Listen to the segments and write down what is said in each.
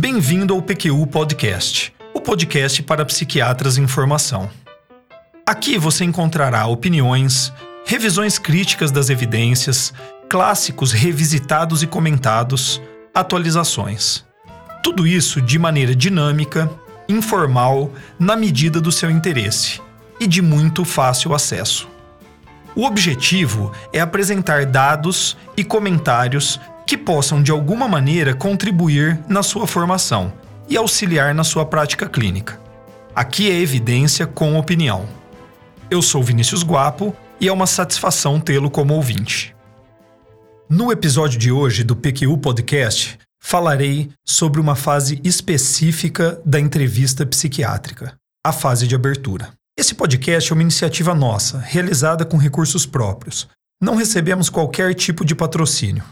Bem-vindo ao PQU Podcast, o podcast para psiquiatras em formação. Aqui você encontrará opiniões, revisões críticas das evidências, clássicos revisitados e comentados, atualizações. Tudo isso de maneira dinâmica, informal, na medida do seu interesse e de muito fácil acesso. O objetivo é apresentar dados e comentários que possam de alguma maneira contribuir na sua formação e auxiliar na sua prática clínica. Aqui é evidência com opinião. Eu sou Vinícius Guapo e é uma satisfação tê-lo como ouvinte. No episódio de hoje do PQU Podcast, falarei sobre uma fase específica da entrevista psiquiátrica, a fase de abertura. Esse podcast é uma iniciativa nossa, realizada com recursos próprios. Não recebemos qualquer tipo de patrocínio.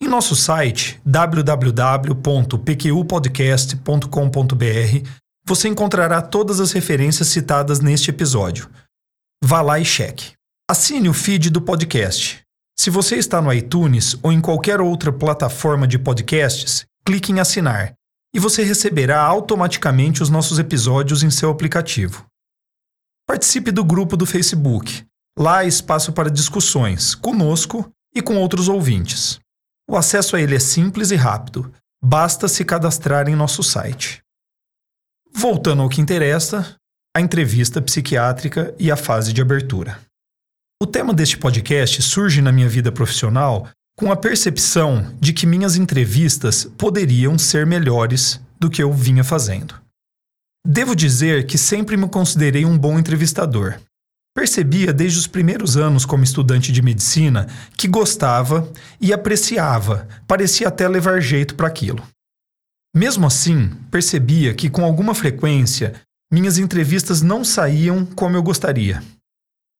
Em nosso site www.pqpodcast.com.br você encontrará todas as referências citadas neste episódio. Vá lá e cheque. Assine o feed do podcast. Se você está no iTunes ou em qualquer outra plataforma de podcasts, clique em assinar e você receberá automaticamente os nossos episódios em seu aplicativo. Participe do grupo do Facebook. Lá há espaço para discussões, conosco e com outros ouvintes. O acesso a ele é simples e rápido, basta se cadastrar em nosso site. Voltando ao que interessa, a entrevista psiquiátrica e a fase de abertura. O tema deste podcast surge na minha vida profissional com a percepção de que minhas entrevistas poderiam ser melhores do que eu vinha fazendo. Devo dizer que sempre me considerei um bom entrevistador. Percebia desde os primeiros anos como estudante de medicina que gostava e apreciava, parecia até levar jeito para aquilo. Mesmo assim, percebia que com alguma frequência minhas entrevistas não saíam como eu gostaria.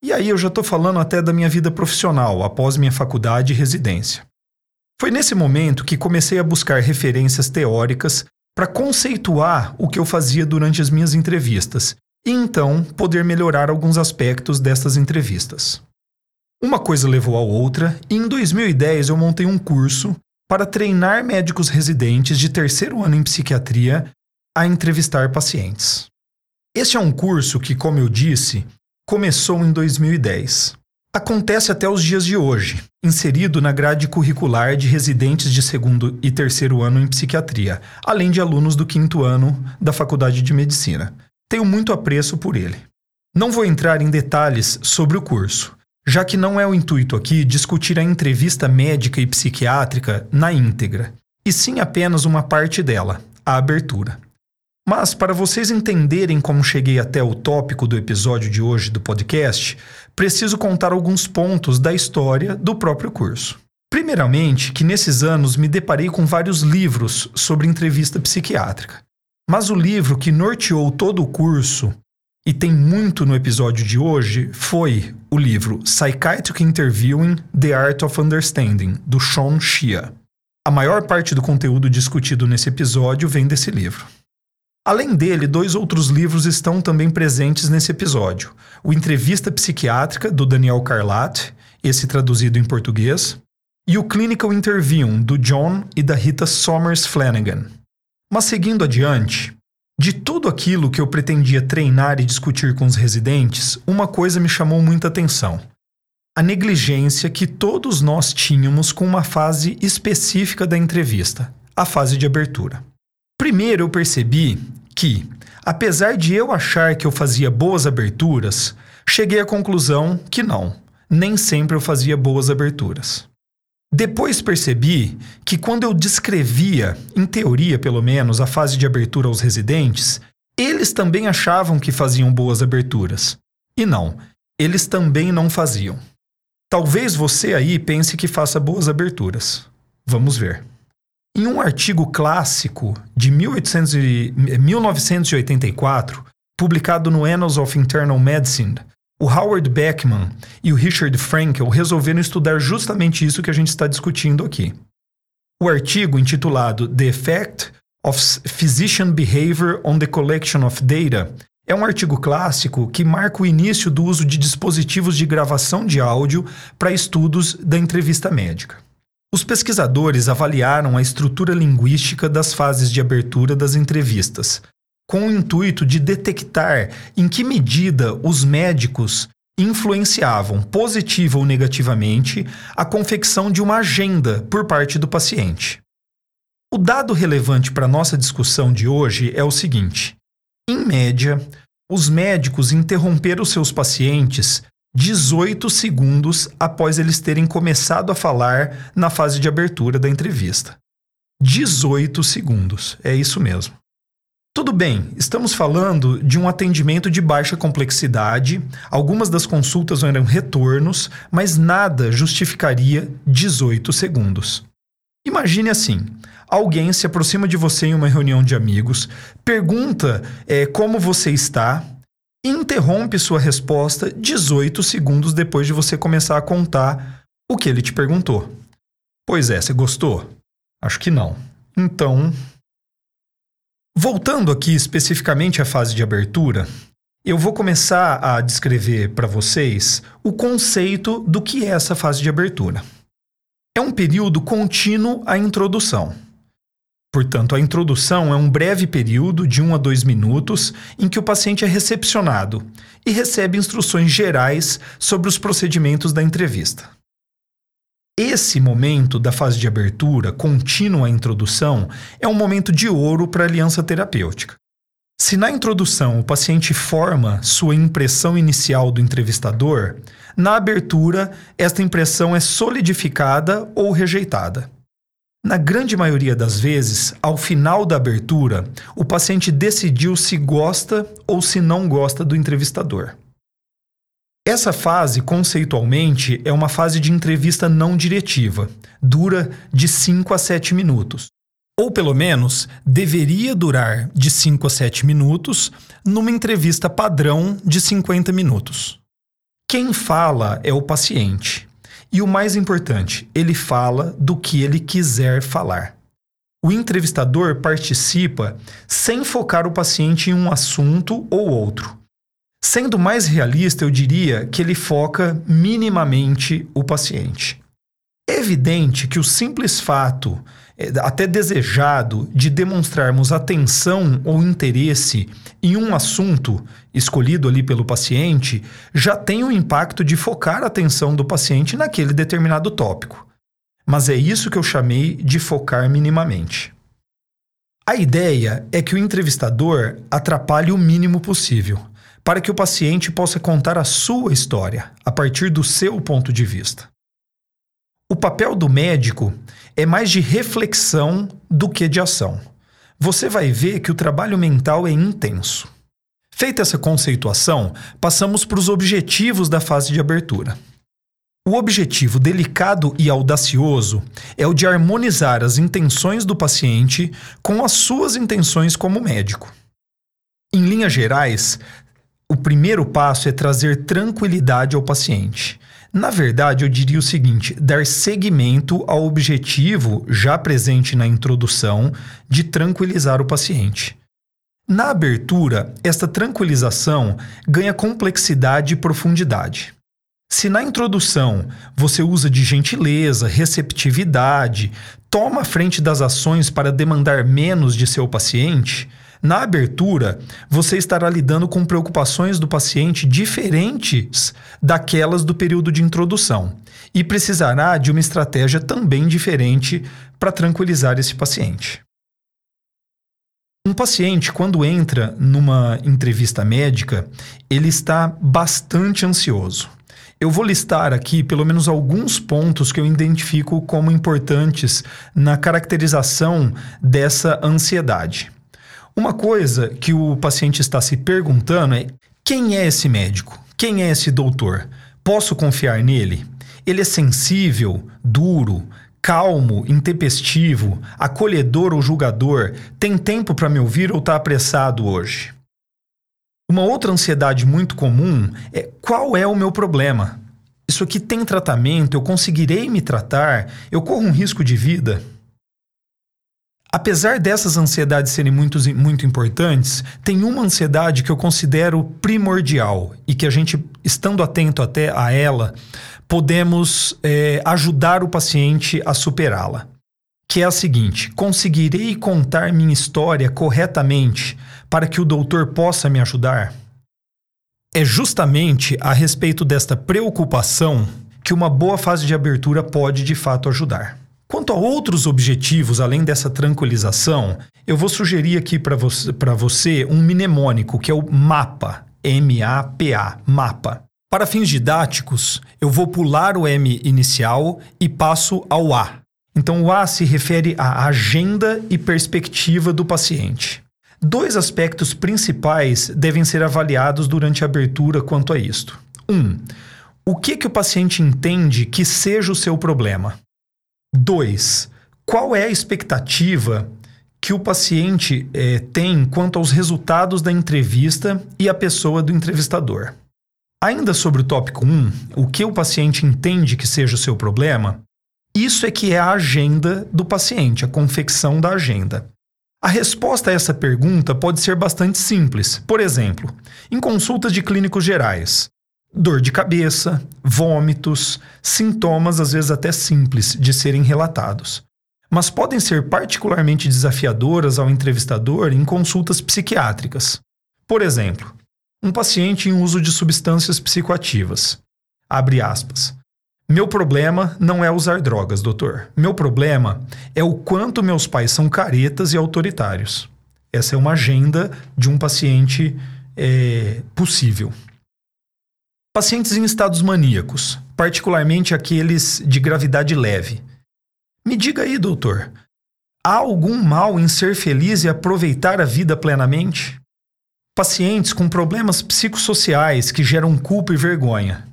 E aí eu já estou falando até da minha vida profissional após minha faculdade e residência. Foi nesse momento que comecei a buscar referências teóricas para conceituar o que eu fazia durante as minhas entrevistas e então poder melhorar alguns aspectos dessas entrevistas. Uma coisa levou a outra e em 2010 eu montei um curso para treinar médicos residentes de terceiro ano em psiquiatria a entrevistar pacientes. Este é um curso que, como eu disse, começou em 2010 acontece até os dias de hoje, inserido na grade curricular de residentes de segundo e terceiro ano em psiquiatria, além de alunos do quinto ano da Faculdade de Medicina. Tenho muito apreço por ele. Não vou entrar em detalhes sobre o curso, já que não é o intuito aqui discutir a entrevista médica e psiquiátrica na íntegra, e sim apenas uma parte dela, a abertura. Mas, para vocês entenderem como cheguei até o tópico do episódio de hoje do podcast, preciso contar alguns pontos da história do próprio curso. Primeiramente, que nesses anos me deparei com vários livros sobre entrevista psiquiátrica. Mas o livro que norteou todo o curso, e tem muito no episódio de hoje, foi o livro Psychiatric Interviewing: The Art of Understanding, do Sean Shea. A maior parte do conteúdo discutido nesse episódio vem desse livro. Além dele, dois outros livros estão também presentes nesse episódio: o Entrevista Psiquiátrica, do Daniel Carlat, esse traduzido em português, e o Clinical Interview, do John e da Rita Somers Flanagan. Mas seguindo adiante, de tudo aquilo que eu pretendia treinar e discutir com os residentes, uma coisa me chamou muita atenção: a negligência que todos nós tínhamos com uma fase específica da entrevista, a fase de abertura. Primeiro eu percebi que, apesar de eu achar que eu fazia boas aberturas, cheguei à conclusão que não, nem sempre eu fazia boas aberturas. Depois percebi que quando eu descrevia, em teoria pelo menos, a fase de abertura aos residentes, eles também achavam que faziam boas aberturas. E não, eles também não faziam. Talvez você aí pense que faça boas aberturas. Vamos ver. Em um artigo clássico de 1800 e, 1984, publicado no Annals of Internal Medicine, o Howard Beckman e o Richard Frankel resolveram estudar justamente isso que a gente está discutindo aqui. O artigo, intitulado The Effect of Physician Behavior on the Collection of Data, é um artigo clássico que marca o início do uso de dispositivos de gravação de áudio para estudos da entrevista médica. Os pesquisadores avaliaram a estrutura linguística das fases de abertura das entrevistas, com o intuito de detectar em que medida os médicos influenciavam positiva ou negativamente a confecção de uma agenda por parte do paciente. O dado relevante para nossa discussão de hoje é o seguinte: em média, os médicos interromperam seus pacientes 18 segundos após eles terem começado a falar na fase de abertura da entrevista. 18 segundos, é isso mesmo. Tudo bem, estamos falando de um atendimento de baixa complexidade, algumas das consultas eram retornos, mas nada justificaria 18 segundos. Imagine assim: alguém se aproxima de você em uma reunião de amigos, pergunta é, como você está, interrompe sua resposta 18 segundos depois de você começar a contar o que ele te perguntou. Pois é, você gostou? Acho que não. Então, Voltando aqui especificamente à fase de abertura, eu vou começar a descrever para vocês o conceito do que é essa fase de abertura. É um período contínuo à introdução. Portanto, a introdução é um breve período de 1 a 2 minutos em que o paciente é recepcionado e recebe instruções gerais sobre os procedimentos da entrevista. Esse momento da fase de abertura, contínua à introdução, é um momento de ouro para a aliança terapêutica. Se na introdução o paciente forma sua impressão inicial do entrevistador, na abertura esta impressão é solidificada ou rejeitada. Na grande maioria das vezes, ao final da abertura, o paciente decidiu se gosta ou se não gosta do entrevistador. Essa fase, conceitualmente, é uma fase de entrevista não diretiva, dura de 5 a 7 minutos. Ou pelo menos deveria durar de 5 a 7 minutos numa entrevista padrão de 50 minutos. Quem fala é o paciente. E o mais importante, ele fala do que ele quiser falar. O entrevistador participa sem focar o paciente em um assunto ou outro. Sendo mais realista, eu diria que ele foca minimamente o paciente. É evidente que o simples fato, é, até desejado, de demonstrarmos atenção ou interesse em um assunto escolhido ali pelo paciente já tem o impacto de focar a atenção do paciente naquele determinado tópico. Mas é isso que eu chamei de focar minimamente. A ideia é que o entrevistador atrapalhe o mínimo possível para que o paciente possa contar a sua história a partir do seu ponto de vista. O papel do médico é mais de reflexão do que de ação. Você vai ver que o trabalho mental é intenso. Feita essa conceituação, passamos para os objetivos da fase de abertura. O objetivo delicado e audacioso é o de harmonizar as intenções do paciente com as suas intenções como médico. Em linhas gerais, o primeiro passo é trazer tranquilidade ao paciente. Na verdade, eu diria o seguinte: dar seguimento ao objetivo já presente na introdução de tranquilizar o paciente. Na abertura, esta tranquilização ganha complexidade e profundidade. Se na introdução você usa de gentileza, receptividade, toma a frente das ações para demandar menos de seu paciente, na abertura, você estará lidando com preocupações do paciente diferentes daquelas do período de introdução e precisará de uma estratégia também diferente para tranquilizar esse paciente. Um paciente, quando entra numa entrevista médica, ele está bastante ansioso. Eu vou listar aqui pelo menos alguns pontos que eu identifico como importantes na caracterização dessa ansiedade. Uma coisa que o paciente está se perguntando é: quem é esse médico? Quem é esse doutor? Posso confiar nele? Ele é sensível, duro, calmo, intempestivo, acolhedor ou julgador? Tem tempo para me ouvir ou está apressado hoje? Uma outra ansiedade muito comum é qual é o meu problema? Isso aqui tem tratamento? Eu conseguirei me tratar? Eu corro um risco de vida? Apesar dessas ansiedades serem muito, muito importantes, tem uma ansiedade que eu considero primordial e que a gente estando atento até a ela, podemos é, ajudar o paciente a superá-la. Que é a seguinte: conseguirei contar minha história corretamente para que o doutor possa me ajudar? É justamente a respeito desta preocupação que uma boa fase de abertura pode de fato ajudar. Quanto a outros objetivos, além dessa tranquilização, eu vou sugerir aqui para você, você um mnemônico que é o MAPA, M-A-P-A, MAPA. Para fins didáticos, eu vou pular o M inicial e passo ao A. Então, o A se refere à agenda e perspectiva do paciente. Dois aspectos principais devem ser avaliados durante a abertura quanto a isto. Um, o que, que o paciente entende que seja o seu problema? Dois, qual é a expectativa que o paciente é, tem quanto aos resultados da entrevista e a pessoa do entrevistador? Ainda sobre o tópico 1, o que o paciente entende que seja o seu problema, isso é que é a agenda do paciente, a confecção da agenda. A resposta a essa pergunta pode ser bastante simples. Por exemplo, em consultas de clínicos gerais, dor de cabeça, vômitos, sintomas às vezes até simples de serem relatados. Mas podem ser particularmente desafiadoras ao entrevistador em consultas psiquiátricas. Por exemplo, um paciente em uso de substâncias psicoativas. Abre aspas. Meu problema não é usar drogas, doutor. Meu problema é o quanto meus pais são caretas e autoritários. Essa é uma agenda de um paciente é, possível. Pacientes em estados maníacos, particularmente aqueles de gravidade leve. Me diga aí, doutor, há algum mal em ser feliz e aproveitar a vida plenamente? Pacientes com problemas psicossociais que geram culpa e vergonha.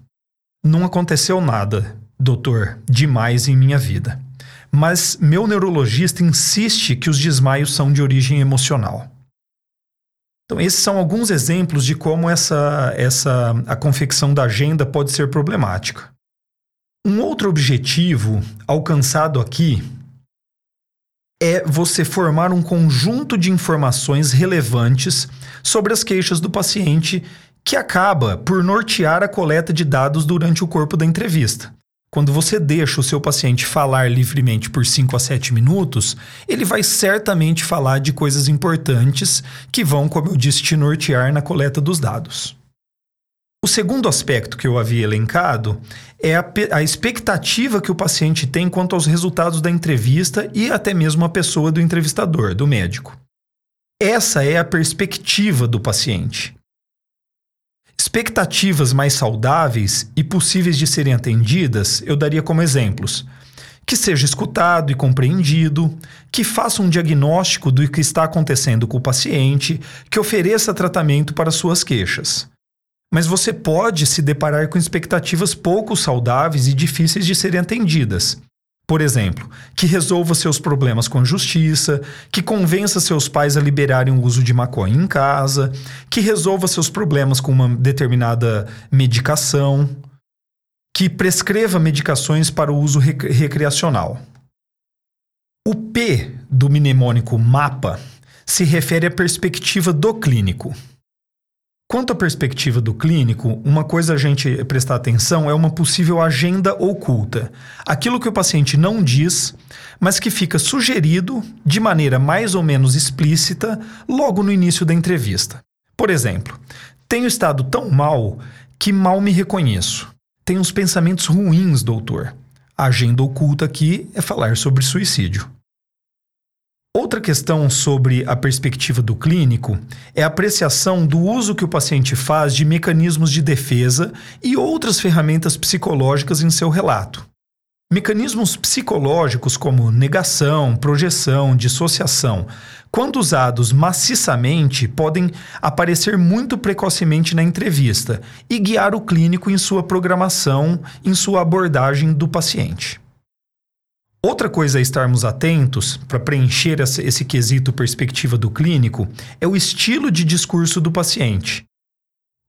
Não aconteceu nada, doutor, demais em minha vida. Mas meu neurologista insiste que os desmaios são de origem emocional. Então, esses são alguns exemplos de como essa, essa, a confecção da agenda pode ser problemática. Um outro objetivo alcançado aqui é você formar um conjunto de informações relevantes sobre as queixas do paciente que acaba por nortear a coleta de dados durante o corpo da entrevista. Quando você deixa o seu paciente falar livremente por 5 a 7 minutos, ele vai certamente falar de coisas importantes que vão, como eu disse, te nortear na coleta dos dados. O segundo aspecto que eu havia elencado é a, a, expectativa que o paciente tem quanto aos resultados da entrevista e até mesmo a pessoa do entrevistador, do médico. Essa é a perspectiva do paciente. Expectativas mais saudáveis e possíveis de serem atendidas, eu daria como exemplos. Que seja escutado e compreendido, que faça um diagnóstico do que está acontecendo com o paciente, que ofereça tratamento para suas queixas. Mas você pode se deparar com expectativas pouco saudáveis e difíceis de serem atendidas, por exemplo, que resolva seus problemas com a justiça, que convença seus pais a liberarem o uso de maconha em casa, que resolva seus problemas com uma determinada medicação, que prescreva medicações para o uso rec recreacional. O P do mnemônico MAPA se refere à perspectiva do clínico. Quanto à perspectiva do clínico, uma coisa a gente prestar atenção é uma possível agenda oculta. Aquilo que o paciente não diz, mas que fica sugerido de maneira mais ou menos explícita logo no início da entrevista. Por exemplo, tenho estado tão mal que mal me reconheço. Tenho uns pensamentos ruins, doutor. A agenda oculta aqui é falar sobre suicídio. Outra questão sobre a perspectiva do clínico é a apreciação do uso que o paciente faz de mecanismos de defesa e outras ferramentas psicológicas em seu relato. Mecanismos psicológicos como negação, projeção, dissociação, quando usados maciçamente, podem aparecer muito precocemente na entrevista e guiar o clínico em sua programação, em sua abordagem do paciente. Outra coisa a estarmos atentos para preencher esse, esse quesito perspectiva do clínico é o estilo de discurso do paciente.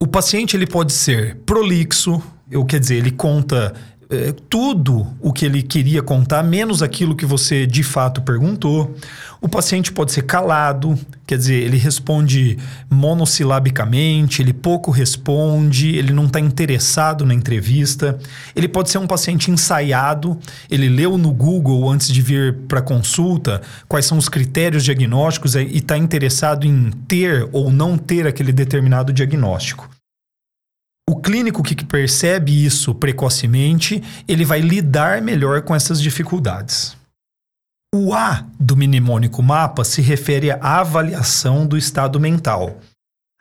O paciente ele pode ser prolixo, eu quer dizer, ele conta é, tudo o que ele queria contar, menos aquilo que você de fato perguntou. O paciente pode ser calado, quer dizer, ele responde monossilabicamente, ele pouco responde, ele não está interessado na entrevista. Ele pode ser um paciente ensaiado, ele leu no Google antes de vir para consulta quais são os critérios diagnósticos e está interessado em ter ou não ter aquele determinado diagnóstico. O clínico que percebe isso precocemente, ele vai lidar melhor com essas dificuldades. O A do mnemônico mapa se refere à avaliação do estado mental.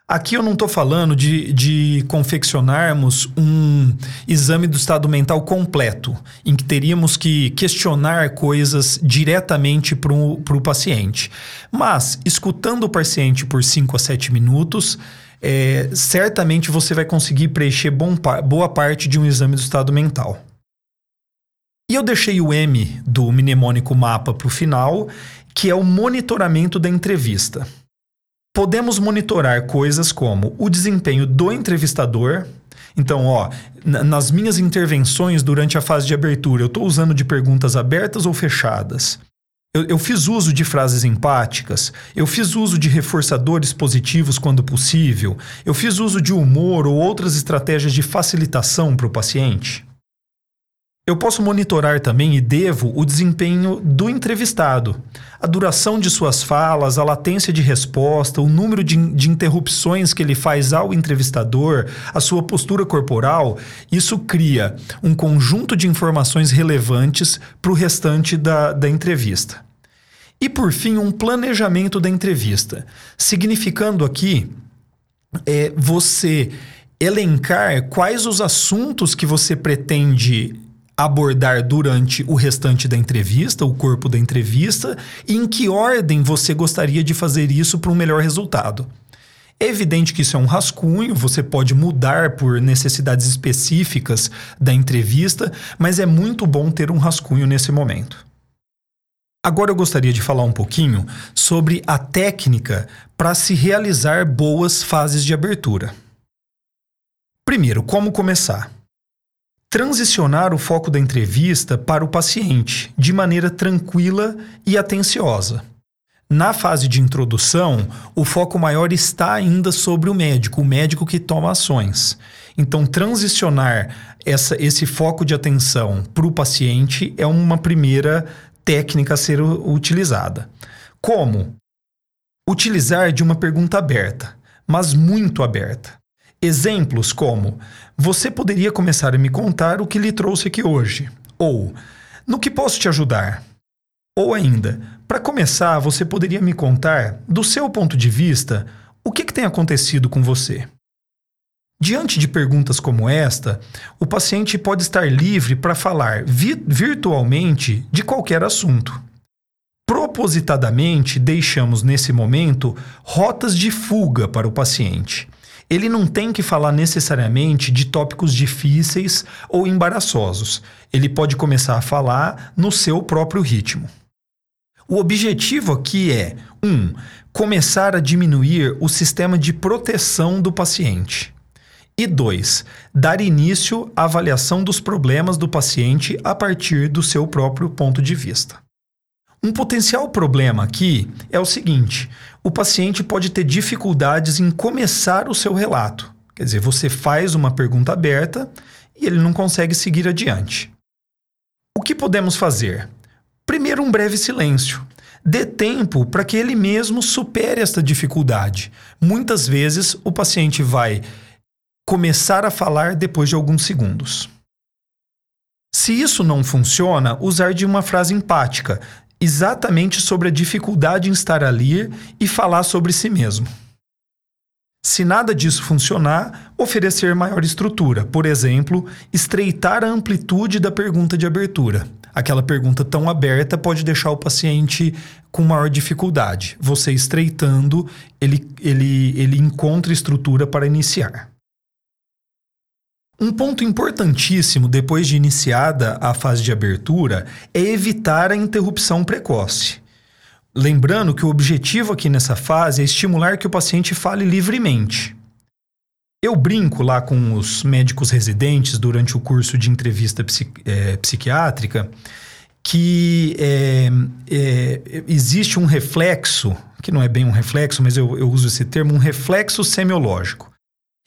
Aqui eu não estou falando de, de confeccionarmos um exame do estado mental completo, em que teríamos que questionar coisas diretamente para o paciente. Mas, escutando o paciente por 5 a 7 minutos, é, certamente você vai conseguir preencher bom, boa parte de um exame do estado mental. E eu deixei o M do mnemônico mapa para o final, que é o monitoramento da entrevista. Podemos monitorar coisas como o desempenho do entrevistador. Então, ó, nas minhas intervenções durante a fase de abertura, eu estou usando de perguntas abertas ou fechadas? Eu, eu, fiz uso de frases empáticas, eu fiz uso de reforçadores positivos quando possível, eu fiz uso de humor ou outras estratégias de facilitação para o paciente. Eu posso monitorar também e devo o desempenho do entrevistado, a duração de suas falas, a latência de resposta, o número de, de interrupções que ele faz ao entrevistador, a sua postura corporal. Isso cria um conjunto de informações relevantes para o restante da, da entrevista. E por fim, um planejamento da entrevista, significando aqui é, você elencar quais os assuntos que você pretende abordar durante o restante da entrevista, o corpo da entrevista, e em que ordem você gostaria de fazer isso para um melhor resultado. É evidente que isso é um rascunho, você pode mudar por necessidades específicas da entrevista, mas é muito bom ter um rascunho nesse momento. Agora eu gostaria de falar um pouquinho sobre a técnica para se realizar boas fases de abertura. Primeiro, como começar? Transicionar o foco da entrevista para o paciente de maneira tranquila e atenciosa. Na fase de introdução, o foco maior está ainda sobre o médico, o médico que toma ações. Então, transicionar essa, esse foco de atenção para o paciente é uma primeira técnica a ser utilizada. Como? Utilizar de uma pergunta aberta, mas muito aberta. Exemplos como: Você poderia começar a me contar o que lhe trouxe aqui hoje? Ou No que posso te ajudar? Ou ainda, para começar, você poderia me contar, do seu ponto de vista, o que, que tem acontecido com você? Diante de perguntas como esta, o paciente pode estar livre para falar vi virtualmente de qualquer assunto. Propositadamente, deixamos nesse momento rotas de fuga para o paciente. Ele não tem que falar necessariamente de tópicos difíceis ou embaraçosos. Ele pode começar a falar no seu próprio ritmo. O objetivo aqui é 1. Um, começar a diminuir o sistema de proteção do paciente. E dois, dar início à avaliação dos problemas do paciente a partir do seu próprio ponto de vista. Um potencial problema aqui é o seguinte: o paciente pode ter dificuldades em começar o seu relato. Quer dizer, você faz uma pergunta aberta e ele não consegue seguir adiante. O que podemos fazer? Primeiro, um breve silêncio. Dê tempo para que ele mesmo supere esta dificuldade. Muitas vezes o paciente vai começar a falar depois de alguns segundos. Se isso não funciona, usar de uma frase empática, exatamente sobre a dificuldade em estar ali e falar sobre si mesmo. Se nada disso funcionar, oferecer maior estrutura, por exemplo, estreitar a amplitude da pergunta de abertura. Aquela pergunta tão aberta pode deixar o paciente com maior dificuldade. Você estreitando, ele, ele, ele encontra estrutura para iniciar. Um ponto importantíssimo depois de iniciada a fase de abertura é evitar a interrupção precoce. Lembrando que o objetivo aqui nessa fase é estimular que o paciente fale livremente. Eu brinco lá com os médicos residentes durante o curso de entrevista é, psiquiátrica que é, é, existe um reflexo, que não é bem um reflexo, mas eu, eu uso esse termo, um reflexo semiológico.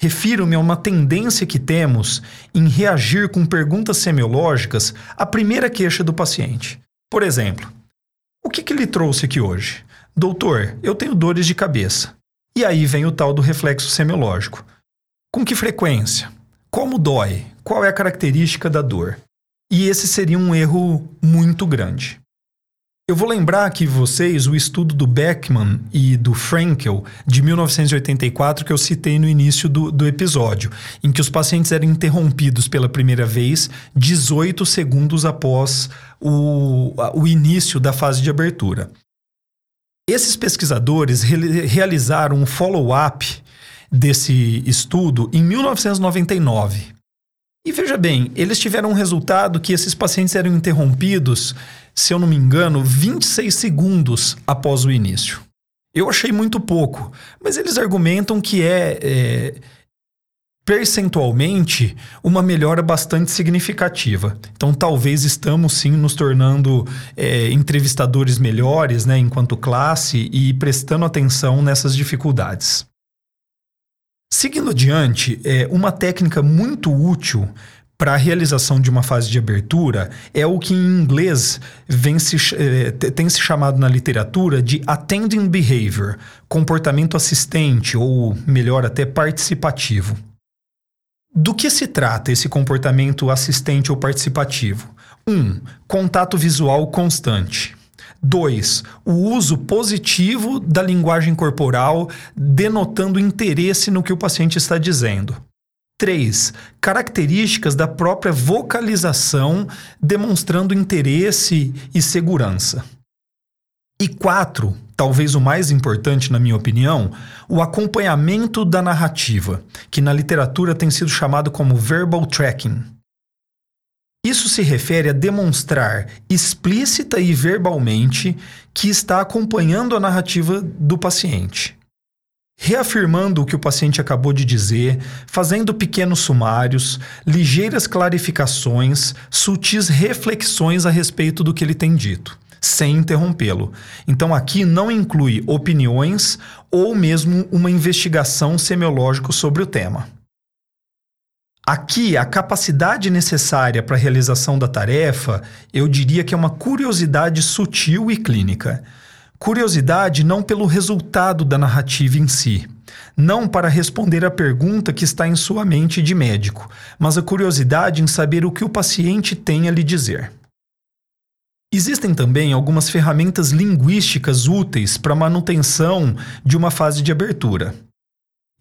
Refiro-me a uma tendência que temos em reagir com perguntas semiológicas à primeira queixa do paciente. Por exemplo, o que, que lhe trouxe aqui hoje? Doutor, eu tenho dores de cabeça. E aí vem o tal do reflexo semiológico. Com que frequência? Como dói? Qual é a característica da dor? E esse seria um erro muito grande. Eu vou lembrar aqui vocês o estudo do Beckman e do Frankel de 1984 que eu citei no início do, do episódio, em que os pacientes eram interrompidos pela primeira vez 18 segundos após o, o início da fase de abertura. Esses pesquisadores re realizaram um follow-up desse estudo em 1999. E veja bem, eles tiveram um resultado que esses pacientes eram interrompidos se eu não me engano, 26 segundos após o início. Eu achei muito pouco, mas eles argumentam que é, é percentualmente uma melhora bastante significativa. Então, talvez estamos sim nos tornando é, entrevistadores melhores, né, enquanto classe e prestando atenção nessas dificuldades. Seguindo adiante, é, uma técnica muito útil para a realização de uma fase de abertura é o que em inglês se, eh, tem se chamado na literatura de attending behavior, comportamento assistente ou melhor até participativo. Do que se trata esse comportamento assistente ou participativo? 1. Um, contato visual constante. 2. O uso positivo da linguagem corporal, denotando interesse no que o paciente está dizendo. 3. Características da própria vocalização demonstrando interesse e segurança. E 4. Talvez o mais importante, na minha opinião, o acompanhamento da narrativa, que na literatura tem sido chamado como verbal tracking. Isso se refere a demonstrar explícita e verbalmente que está acompanhando a narrativa do paciente reafirmando o que o paciente acabou de dizer, fazendo pequenos sumários, ligeiras clarificações, sutis reflexões a respeito do que ele tem dito, sem interrompê-lo. Então aqui não inclui opiniões ou mesmo uma investigação semiológica sobre o tema. Aqui, a capacidade necessária para a realização da tarefa, eu diria que é uma curiosidade sutil e clínica. Curiosidade não pelo resultado da narrativa em si, não para responder a pergunta que está em sua mente de médico, mas a curiosidade em saber o que o paciente tem a lhe dizer. Existem também algumas ferramentas linguísticas úteis para manutenção de uma fase de abertura.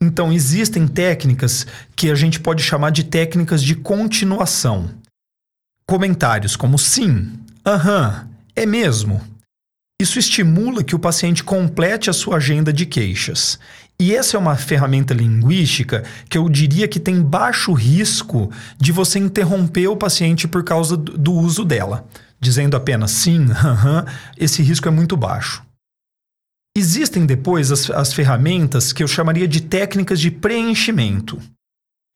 Então, existem técnicas que a gente pode chamar de técnicas de continuação. Comentários como sim, aham, é mesmo, isso estimula que o paciente complete a sua agenda de queixas. E essa é uma ferramenta linguística que eu diria que tem baixo risco de você interromper o paciente por causa do uso dela. Dizendo apenas sim, aham, esse risco é muito baixo. Existem depois as, as ferramentas que eu chamaria de técnicas de preenchimento.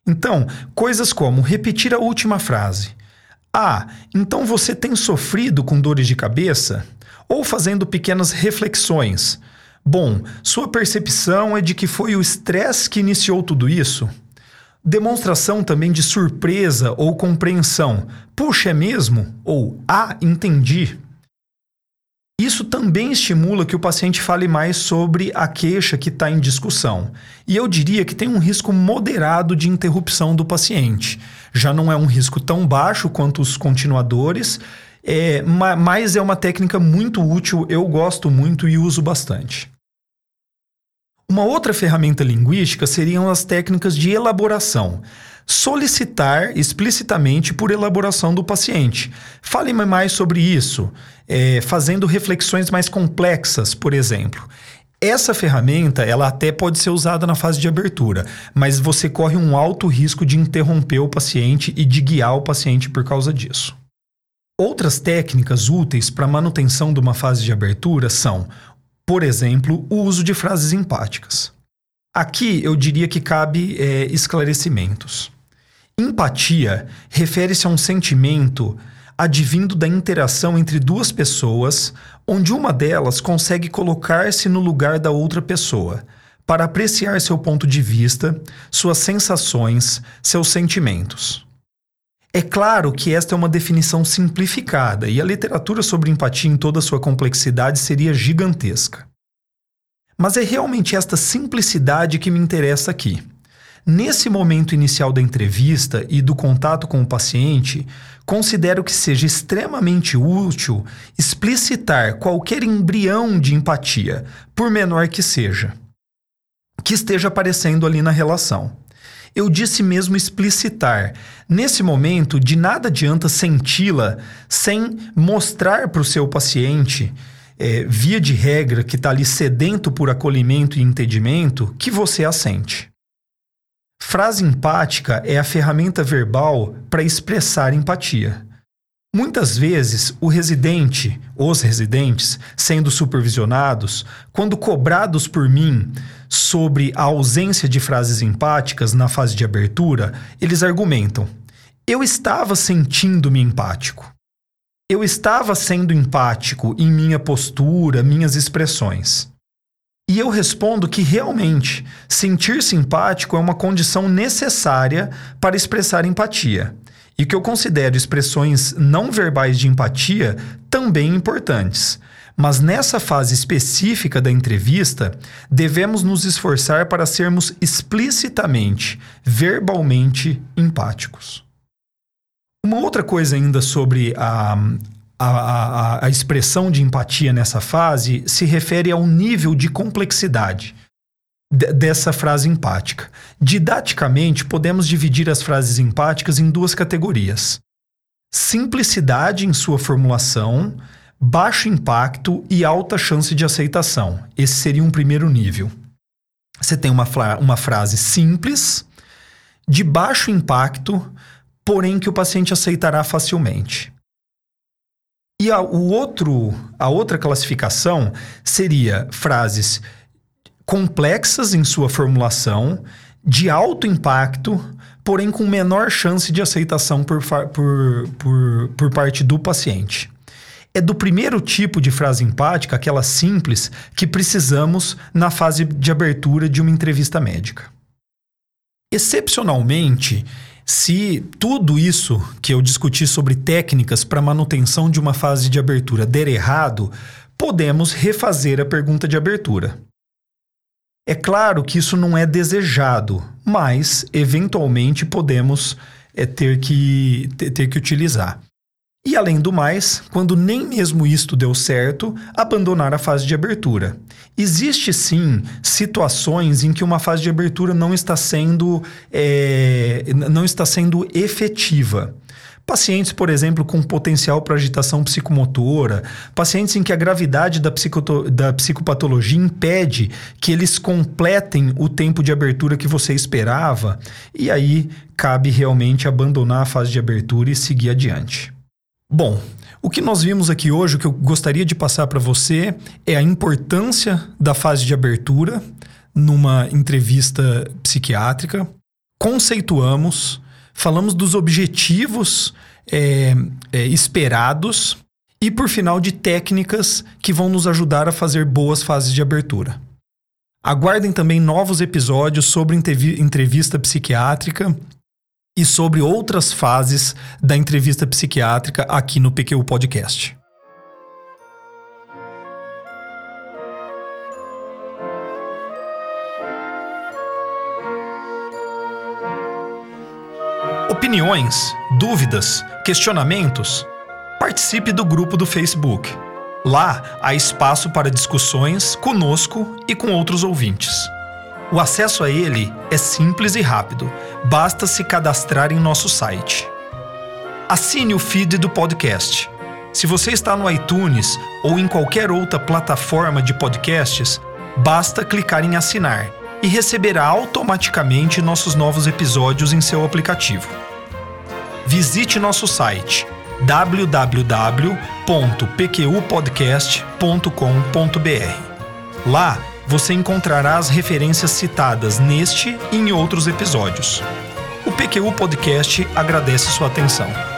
Então, coisas como repetir a última frase. Ah, então você tem sofrido com dores de cabeça? Ou fazendo pequenas reflexões. Bom, sua percepção é de que foi o estresse que iniciou tudo isso? Demonstração também de surpresa ou compreensão. Puxa, é mesmo? Ou ah, entendi. Isso também estimula que o paciente fale mais sobre a queixa que está em discussão. E eu diria que tem um risco moderado de interrupção do paciente. Já não é um risco tão baixo quanto os continuadores, é, mas é uma técnica muito útil, eu gosto muito e uso bastante. Uma outra ferramenta linguística seriam as técnicas de elaboração. Solicitar explicitamente por elaboração do paciente. Fale-me mais sobre isso, é, fazendo reflexões mais complexas, por exemplo. Essa ferramenta, ela até pode ser usada na fase de abertura, mas você corre um alto risco de interromper o paciente e de guiar o paciente por causa disso. Outras técnicas úteis para manutenção de uma fase de abertura são, por exemplo, o uso de frases empáticas. Aqui eu diria que cabe é, esclarecimentos. Empatia refere-se a um sentimento advindo da interação entre duas pessoas, onde uma delas consegue colocar-se no lugar da outra pessoa, para apreciar seu ponto de vista, suas sensações, seus sentimentos. É claro que esta é uma definição simplificada e a literatura sobre empatia em toda sua complexidade seria gigantesca. Mas é realmente esta simplicidade que me interessa aqui. Nesse momento inicial da entrevista e do contato com o paciente, considero que seja extremamente útil explicitar qualquer embrião de empatia, por menor que seja, que esteja aparecendo ali na relação. Eu disse mesmo explicitar. Nesse momento, de nada adianta senti-la sem mostrar para o seu paciente é, via de regra, que está ali sedento por acolhimento e entendimento, que você assente. Frase empática é a ferramenta verbal para expressar empatia. Muitas vezes, o residente, os residentes, sendo supervisionados, quando cobrados por mim sobre a ausência de frases empáticas na fase de abertura, eles argumentam: eu estava sentindo-me empático eu estava sendo empático em minha postura, minhas expressões. E eu respondo que realmente sentir simpático é uma condição necessária para expressar empatia. E que eu considero expressões não verbais de empatia também importantes. Mas nessa fase específica da entrevista, devemos nos esforçar para sermos explicitamente, verbalmente empáticos. Uma outra coisa ainda sobre a, a, a, a, expressão de empatia nessa fase se refere ao nível de complexidade dessa frase empática. Didaticamente, podemos dividir as frases empáticas em duas categorias: simplicidade em sua formulação, baixo impacto e alta chance de aceitação. Esse seria um primeiro nível. Você tem uma, uma frase simples, de baixo impacto, porém que o paciente aceitará facilmente. E a, o outro, a outra classificação seria frases complexas em sua formulação, de alto impacto, porém com menor chance de aceitação por, por, por, por parte do paciente. É do primeiro tipo de frase empática, aquela simples, que precisamos na fase de abertura de uma entrevista médica. Excepcionalmente, se tudo isso que eu discuti sobre técnicas para manutenção de uma fase de abertura der errado, podemos refazer a pergunta de abertura. É claro que isso não é desejado, mas eventualmente podemos é, ter, que, ter, ter que utilizar. E além do mais, quando nem mesmo isto deu certo, abandonar a fase de abertura. Existe sim situações em que uma fase de abertura não está sendo, é, não está sendo efetiva. Pacientes, por exemplo, com potencial para agitação psicomotora, pacientes em que a gravidade da, da psicopatologia impede que eles completem o tempo de abertura que você esperava, e aí cabe realmente abandonar a fase de abertura e seguir adiante. Bom, o que nós vimos aqui hoje, o que eu gostaria de passar para você, é a importância da fase de abertura numa entrevista psiquiátrica. Conceituamos, falamos dos objetivos é, é, esperados e, por final, de técnicas que vão nos ajudar a fazer boas fases de abertura. Aguardem também novos episódios sobre entrevista psiquiátrica e sobre outras fases da entrevista psiquiátrica aqui no PQ Podcast. Opiniões, dúvidas, questionamentos? Participe do grupo do Facebook. Lá há espaço para discussões conosco e com outros ouvintes. O acesso a ele é simples e rápido, basta se cadastrar em nosso site. Assine o feed do podcast. Se você está no iTunes ou em qualquer outra plataforma de podcasts, basta clicar em assinar e receberá automaticamente nossos novos episódios em seu aplicativo. Visite nosso site www.pqpodcast.com.br. Lá você encontrará as referências citadas neste e em outros episódios. O PQU Podcast agradece sua atenção.